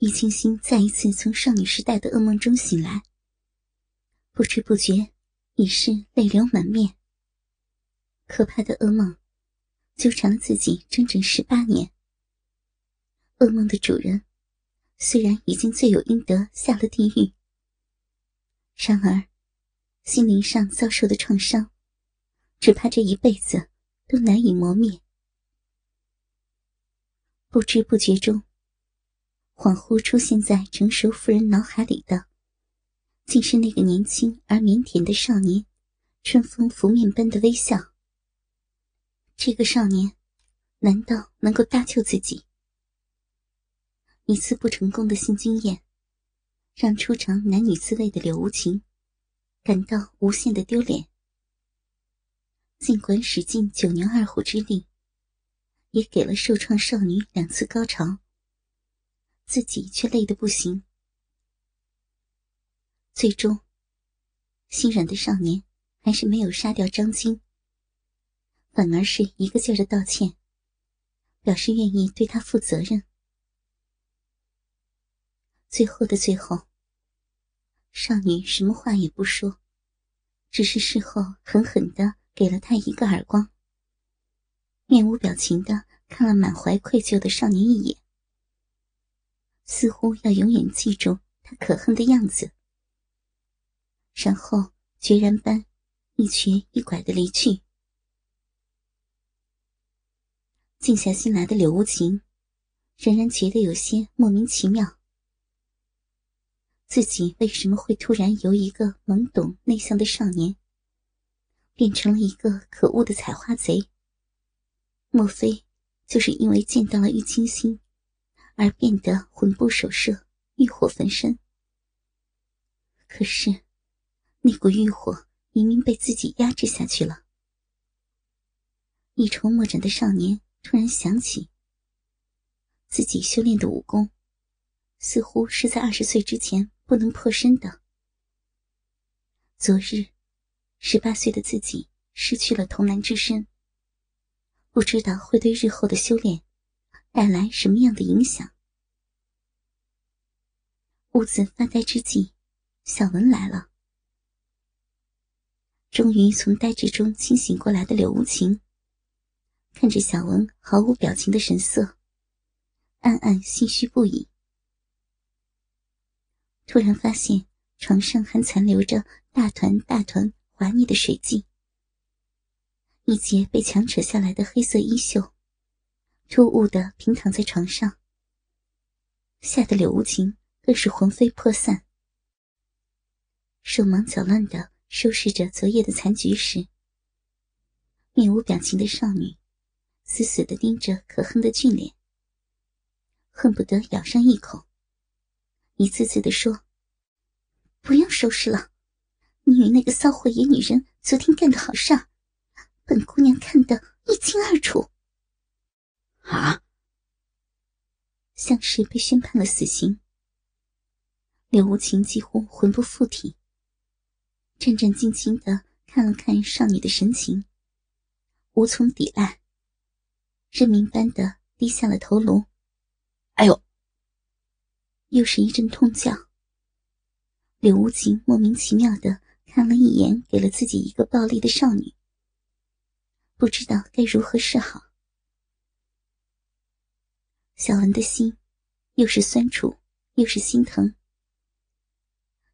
玉清心再一次从少女时代的噩梦中醒来，不知不觉已是泪流满面。可怕的噩梦纠缠了自己整整十八年。噩梦的主人虽然已经罪有应得下了地狱，然而心灵上遭受的创伤，只怕这一辈子都难以磨灭。不知不觉中，恍惚出现在成熟妇人脑海里的，竟是那个年轻而腼腆的少年，春风拂面般的微笑。这个少年，难道能够搭救自己？一次不成功的性经验，让初尝男女滋味的柳无情感到无限的丢脸。尽管使尽九牛二虎之力。也给了受创少女两次高潮，自己却累得不行。最终，心软的少年还是没有杀掉张晶，反而是一个劲儿的道歉，表示愿意对他负责任。最后的最后，少女什么话也不说，只是事后狠狠的给了他一个耳光。面无表情的看了满怀愧疚的少年一眼，似乎要永远记住他可恨的样子，然后决然般一瘸一拐的离去。静下心来的柳无情，仍然觉得有些莫名其妙：自己为什么会突然由一个懵懂内向的少年，变成了一个可恶的采花贼？莫非就是因为见到了玉清心，而变得魂不守舍、欲火焚身？可是，那股欲火明明被自己压制下去了。一筹莫展的少年突然想起，自己修炼的武功，似乎是在二十岁之前不能破身的。昨日，十八岁的自己失去了童男之身。不知道会对日后的修炼带来什么样的影响。兀自发呆之际，小文来了。终于从呆滞中清醒过来的柳无情，看着小文毫无表情的神色，暗暗心虚不已。突然发现床上还残留着大团大团滑腻的水迹。一截被强扯下来的黑色衣袖，突兀的平躺在床上，吓得柳无情更是魂飞魄散。手忙脚乱的收拾着昨夜的残局时，面无表情的少女死死的盯着可恨的俊脸，恨不得咬上一口，一次次的说：“不用收拾了，你与那个骚货野女人昨天干的好事儿。”本姑娘看得一清二楚。啊！像是被宣判了死刑。柳无情几乎魂不附体，战战兢兢的看了看少女的神情，无从抵赖，认命般的低下了头颅。哎呦！又是一阵痛叫。柳无情莫名其妙的看了一眼，给了自己一个暴力的少女。不知道该如何是好。小文的心又是酸楚又是心疼，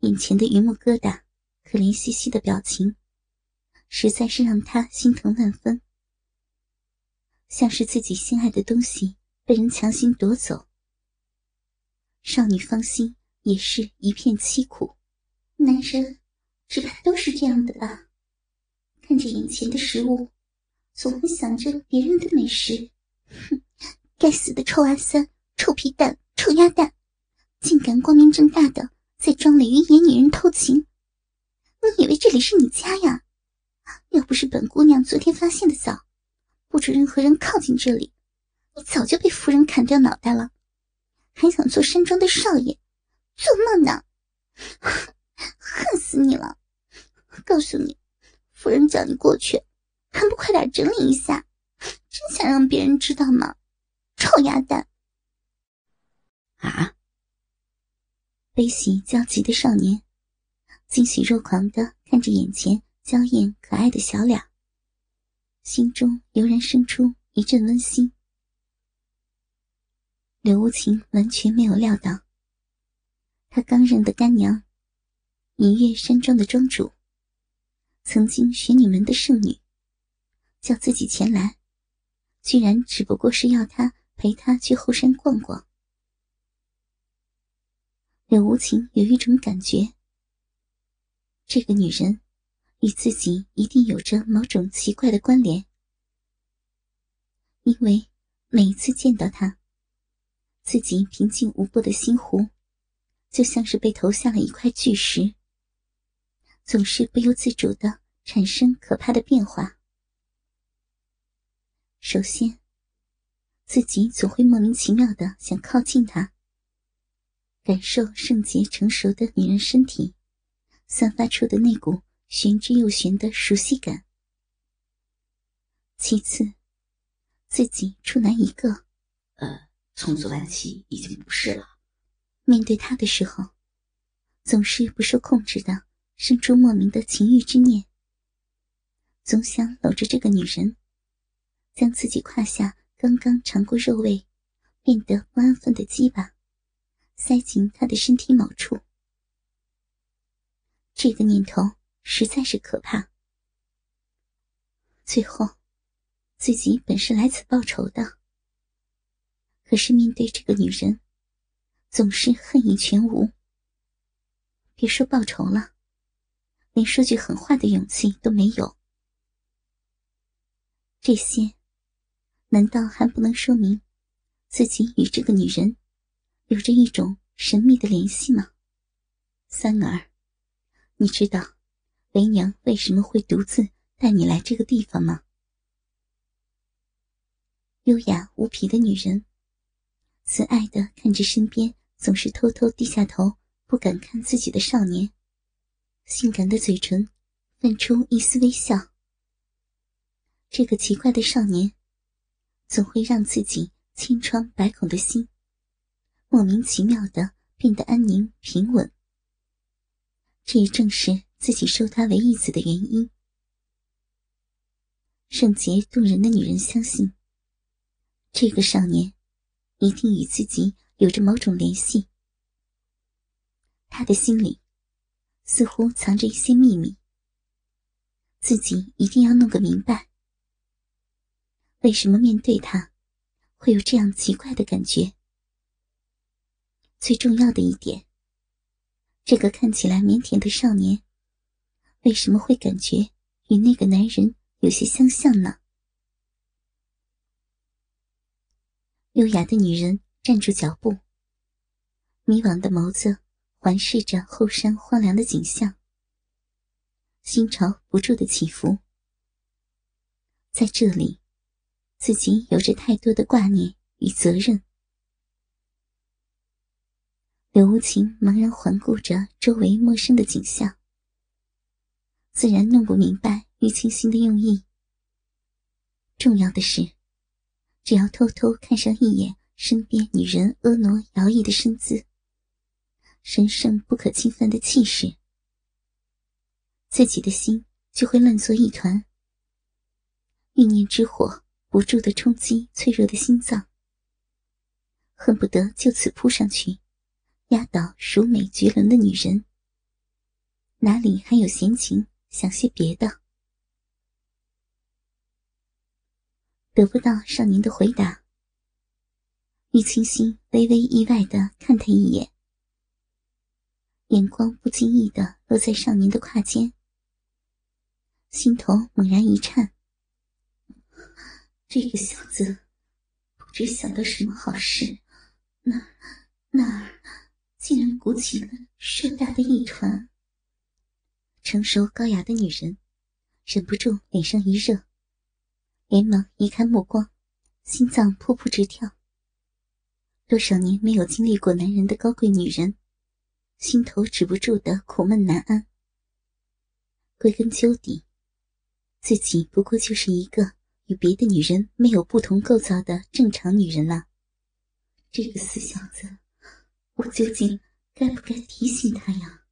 眼前的榆木疙瘩、可怜兮兮的表情，实在是让他心疼万分，像是自己心爱的东西被人强行夺走。少女芳心也是一片凄苦。男人只怕都是这样的吧？看着眼前的食物。总会想着别人的美食，哼！该死的臭阿三、臭皮蛋、臭鸭蛋，竟敢光明正大的在庄里与野女人偷情！你以为这里是你家呀？要不是本姑娘昨天发现的早，不准任何人靠近这里，你早就被夫人砍掉脑袋了！还想做山庄的少爷，做梦呢！恨死你了！告诉你，夫人叫你过去。还不快点整理一下！真想让别人知道吗？臭鸭蛋！啊！悲喜交集的少年，惊喜若狂的看着眼前娇艳可爱的小脸，心中油然生出一阵温馨。刘无情完全没有料到，他刚认的干娘，隐月山庄的庄主，曾经玄女门的圣女，叫自己前来，居然只不过是要他陪他去后山逛逛。柳无情有一种感觉，这个女人与自己一定有着某种奇怪的关联，因为每一次见到她，自己平静无波的心湖，就像是被投下了一块巨石，总是不由自主的产生可怕的变化。首先，自己总会莫名其妙的想靠近她。感受圣洁成熟的女人身体散发出的那股玄之又玄的熟悉感。其次，自己处男一个，呃，从昨晚起已经不是了。面对他的时候，总是不受控制的生出莫名的情欲之念，总想搂着这个女人，将自己胯下刚刚尝过肉味、变得不安分的鸡巴。塞进他的身体某处，这个念头实在是可怕。最后，自己本是来此报仇的，可是面对这个女人，总是恨意全无。别说报仇了，连说句狠话的勇气都没有。这些，难道还不能说明自己与这个女人？有着一种神秘的联系吗？三儿，你知道为娘为什么会独自带你来这个地方吗？优雅无匹的女人，慈爱的看着身边总是偷偷低下头不敢看自己的少年，性感的嘴唇泛出一丝微笑。这个奇怪的少年，总会让自己千疮百孔的心。莫名其妙的变得安宁平稳，这也正是自己收他为义子的原因。圣洁动人的女人相信，这个少年一定与自己有着某种联系。他的心里似乎藏着一些秘密，自己一定要弄个明白。为什么面对他，会有这样奇怪的感觉？最重要的一点，这个看起来腼腆的少年，为什么会感觉与那个男人有些相像呢？优雅的女人站住脚步，迷惘的眸子环视着后山荒凉的景象，心潮不住的起伏。在这里，自己有着太多的挂念与责任。柳无情茫然环顾着周围陌生的景象，自然弄不明白玉清心的用意。重要的是，只要偷偷看上一眼身边女人婀娜摇曳的身姿，神圣不可侵犯的气势，自己的心就会乱作一团。欲念之火不住的冲击脆弱的心脏，恨不得就此扑上去。压倒熟美绝伦的女人，哪里还有闲情想些别的？得不到少年的回答，玉清心微微意外的看他一眼，眼光不经意的落在少年的胯间，心头猛然一颤。这个小子不知想到什么好事，那那儿。竟然鼓起了硕大的一团。成熟高雅的女人忍不住脸上一热，连忙移开目光，心脏扑扑直跳。多少年没有经历过男人的高贵女人，心头止不住的苦闷难安。归根究底，自己不过就是一个与别的女人没有不同构造的正常女人了。这个死小子！我究竟该不该提醒他呀？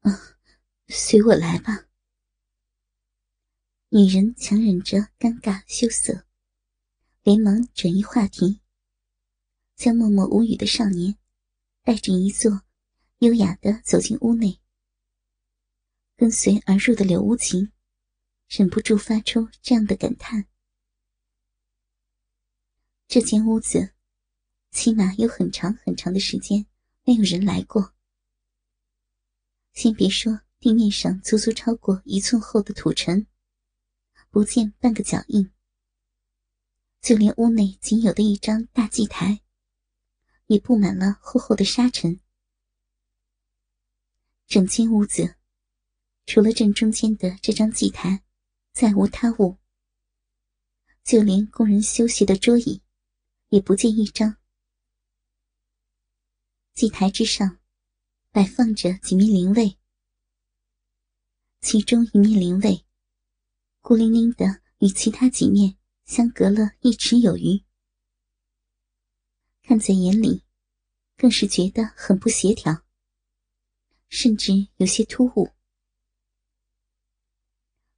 啊，随我来吧。女人强忍着尴尬羞涩，连忙转移话题，将默默无语的少年带着一坐，优雅的走进屋内。跟随而入的柳无情，忍不住发出这样的感叹：这间屋子，起码有很长很长的时间没有人来过。先别说地面上足足超过一寸厚的土尘，不见半个脚印，就连屋内仅有的一张大祭台，也布满了厚厚的沙尘。整间屋子。除了正中间的这张祭台，再无他物。就连工人休息的桌椅，也不见一张。祭台之上，摆放着几面灵位，其中一面灵位，孤零零的与其他几面相隔了一尺有余，看在眼里，更是觉得很不协调，甚至有些突兀。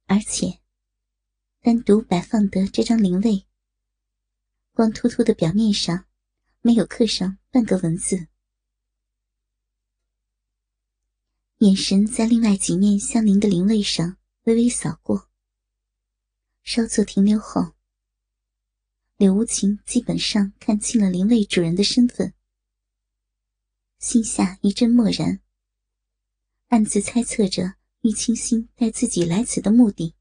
而且，单独摆放的这张灵位，光秃秃的表面上没有刻上半个文字。眼神在另外几面相邻的灵位上微微扫过，稍作停留后，柳无情基本上看清了灵位主人的身份，心下一阵漠然，暗自猜测着。玉清心带自己来此的目的，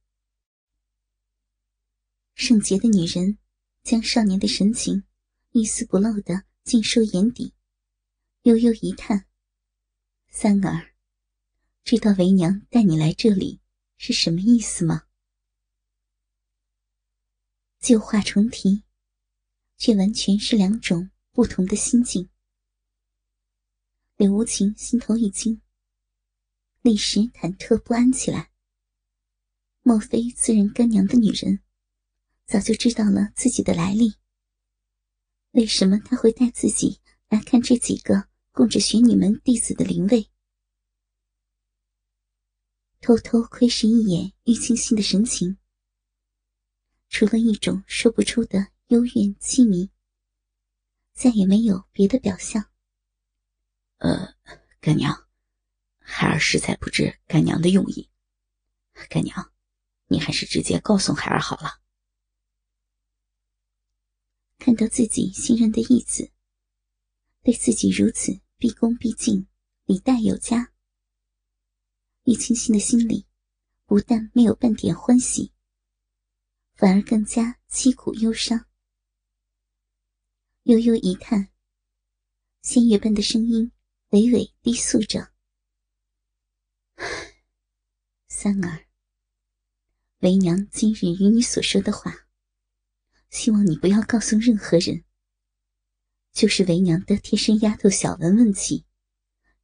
圣洁的女人将少年的神情一丝不漏的尽收眼底，悠悠一叹：“三儿，知道为娘带你来这里是什么意思吗？”旧话重提，却完全是两种不同的心境。柳无情心头一惊。立时忐忑不安起来。莫非自认干娘的女人，早就知道了自己的来历？为什么他会带自己来看这几个供着玄女门弟子的灵位？偷偷窥视一眼玉清心的神情，除了一种说不出的幽怨凄迷，再也没有别的表象。呃，干娘。孩儿实在不知干娘的用意，干娘，你还是直接告诉孩儿好了。看到自己信任的义子，对自己如此毕恭毕敬、礼待有加，玉清心的心里不但没有半点欢喜，反而更加凄苦忧伤。悠悠一叹，仙乐般的声音娓娓低诉着。三儿，为娘今日与你所说的话，希望你不要告诉任何人。就是为娘的贴身丫头小文问起，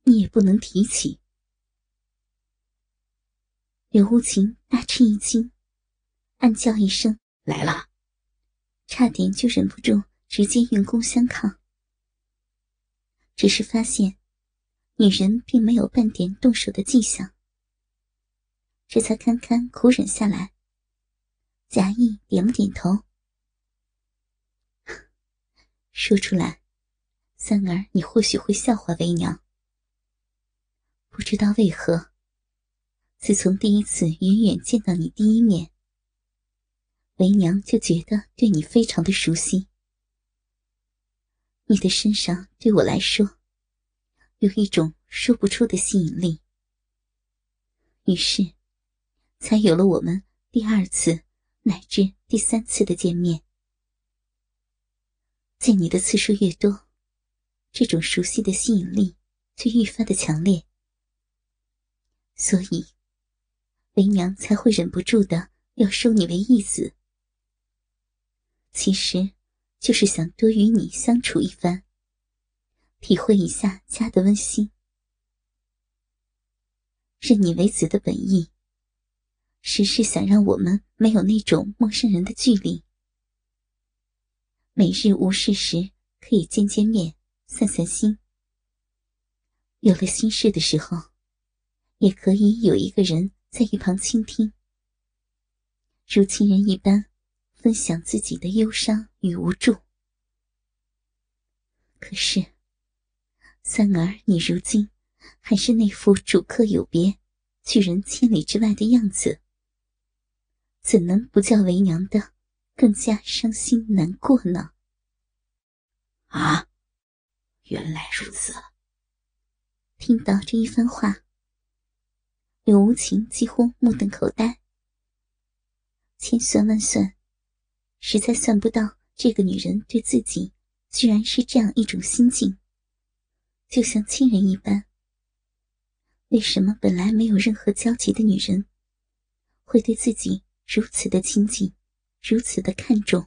你也不能提起。柳无情大吃一惊，暗叫一声来了，差点就忍不住直接用功相抗。只是发现。女人并没有半点动手的迹象，这才堪堪苦忍下来，贾意点了点头。说出来，三儿，你或许会笑话为娘。不知道为何，自从第一次远远见到你第一面，为娘就觉得对你非常的熟悉。你的身上对我来说。有一种说不出的吸引力，于是，才有了我们第二次乃至第三次的见面。见你的次数越多，这种熟悉的吸引力就愈发的强烈，所以，为娘才会忍不住的要收你为义子。其实，就是想多与你相处一番。体会一下家的温馨，认你为子的本意，实是想让我们没有那种陌生人的距离。每日无事时可以见见面、散散心，有了心事的时候，也可以有一个人在一旁倾听，如亲人一般分享自己的忧伤与无助。可是，三儿，你如今还是那副主客有别、拒人千里之外的样子，怎能不叫为娘的更加伤心难过呢？啊，原来如此。听到这一番话，柳无情几乎目瞪口呆。千算万算，实在算不到这个女人对自己居然是这样一种心境，就像亲人一般。为什么本来没有任何交集的女人，会对自己如此的亲近，如此的看重？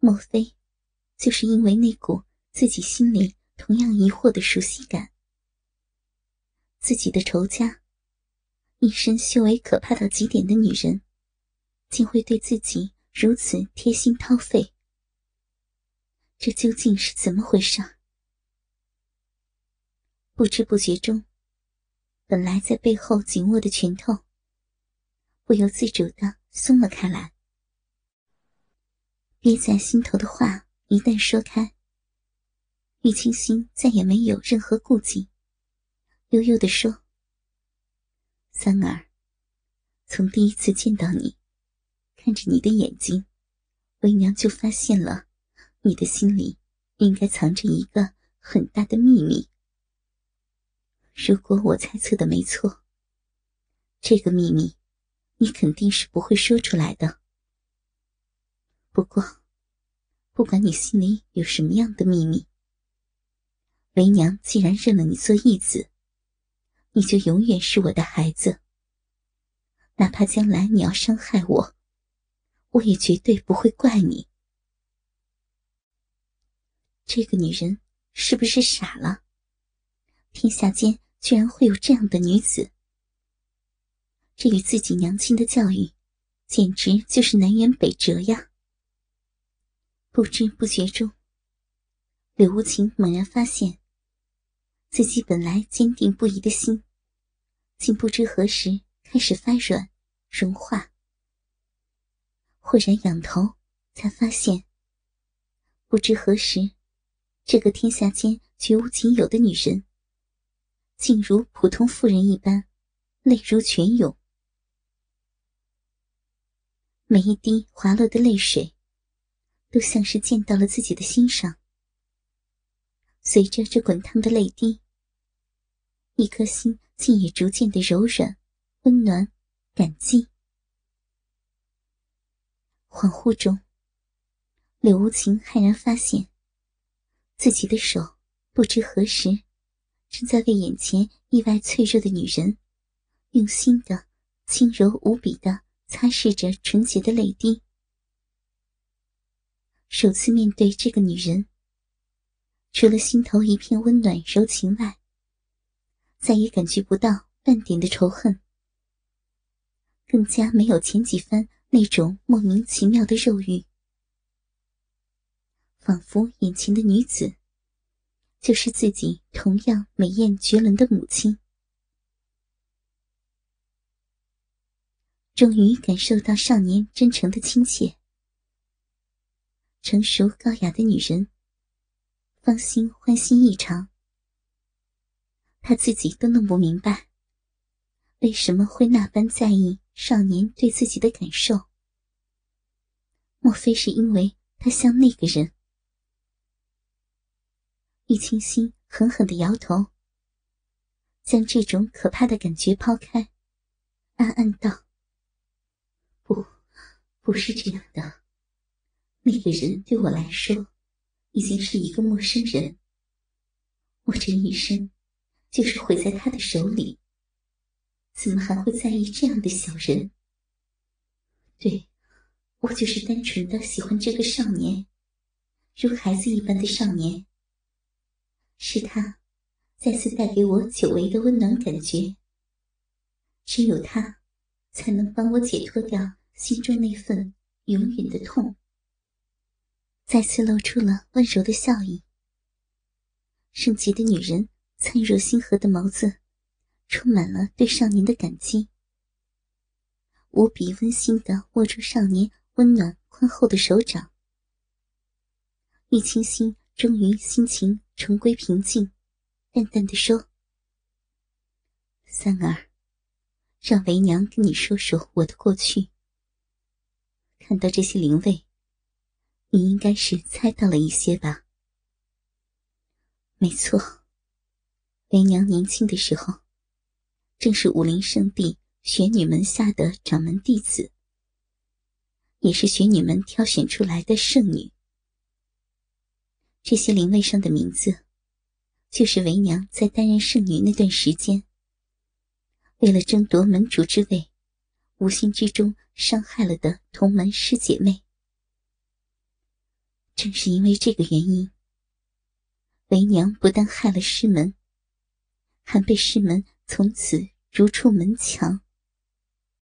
莫非？就是因为那股自己心里同样疑惑的熟悉感，自己的仇家，一身修为可怕到极点的女人，竟会对自己如此贴心掏肺，这究竟是怎么回事？不知不觉中，本来在背后紧握的拳头，不由自主的松了开来，憋在心头的话。一旦说开，玉清心再也没有任何顾忌，悠悠地说：“三儿，从第一次见到你，看着你的眼睛，为娘就发现了，你的心里应该藏着一个很大的秘密。如果我猜测的没错，这个秘密，你肯定是不会说出来的。不过。”不管你心里有什么样的秘密，为娘既然认了你做义子，你就永远是我的孩子。哪怕将来你要伤害我，我也绝对不会怪你。这个女人是不是傻了？天下间居然会有这样的女子？这与自己娘亲的教育，简直就是南辕北辙呀！不知不觉中，柳无情猛然发现，自己本来坚定不移的心，竟不知何时开始发软、融化。忽然仰头，才发现，不知何时，这个天下间绝无仅有的女人，竟如普通妇人一般，泪如泉涌，每一滴滑落的泪水。都像是溅到了自己的心上，随着这滚烫的泪滴，一颗心竟也逐渐的柔软、温暖、感激。恍惚中，柳无情骇然发现，自己的手不知何时正在为眼前意外脆弱的女人，用心的、轻柔无比的擦拭着纯洁的泪滴。首次面对这个女人，除了心头一片温暖柔情外，再也感觉不到半点的仇恨，更加没有前几番那种莫名其妙的肉欲，仿佛眼前的女子就是自己同样美艳绝伦的母亲。终于感受到少年真诚的亲切。成熟高雅的女人，芳心欢欣异常。他自己都弄不明白，为什么会那般在意少年对自己的感受？莫非是因为他像那个人？易清心狠狠的摇头，将这种可怕的感觉抛开，暗暗道：“不，不是这样的。”那个人对我来说，已经是一个陌生人。我这一生，就是毁在他的手里。怎么还会在意这样的小人？对，我就是单纯的喜欢这个少年，如孩子一般的少年。是他，再次带给我久违的温暖感觉。只有他，才能帮我解脱掉心中那份永远的痛。再次露出了温柔的笑意。圣洁的女人灿若星河的眸子，充满了对少年的感激，无比温馨的握住少年温暖宽厚的手掌。玉清心终于心情重归平静，淡淡的说：“三儿，让为娘跟你说说我的过去。看到这些灵位，你应该是猜到了一些吧？没错，为娘年轻的时候，正是武林圣地玄女门下的掌门弟子，也是玄女们挑选出来的圣女。”这些灵位上的名字，就是为娘在担任圣女那段时间，为了争夺门主之位，无心之中伤害了的同门师姐妹。正是因为这个原因，为娘不但害了师门，还被师门从此逐出门墙。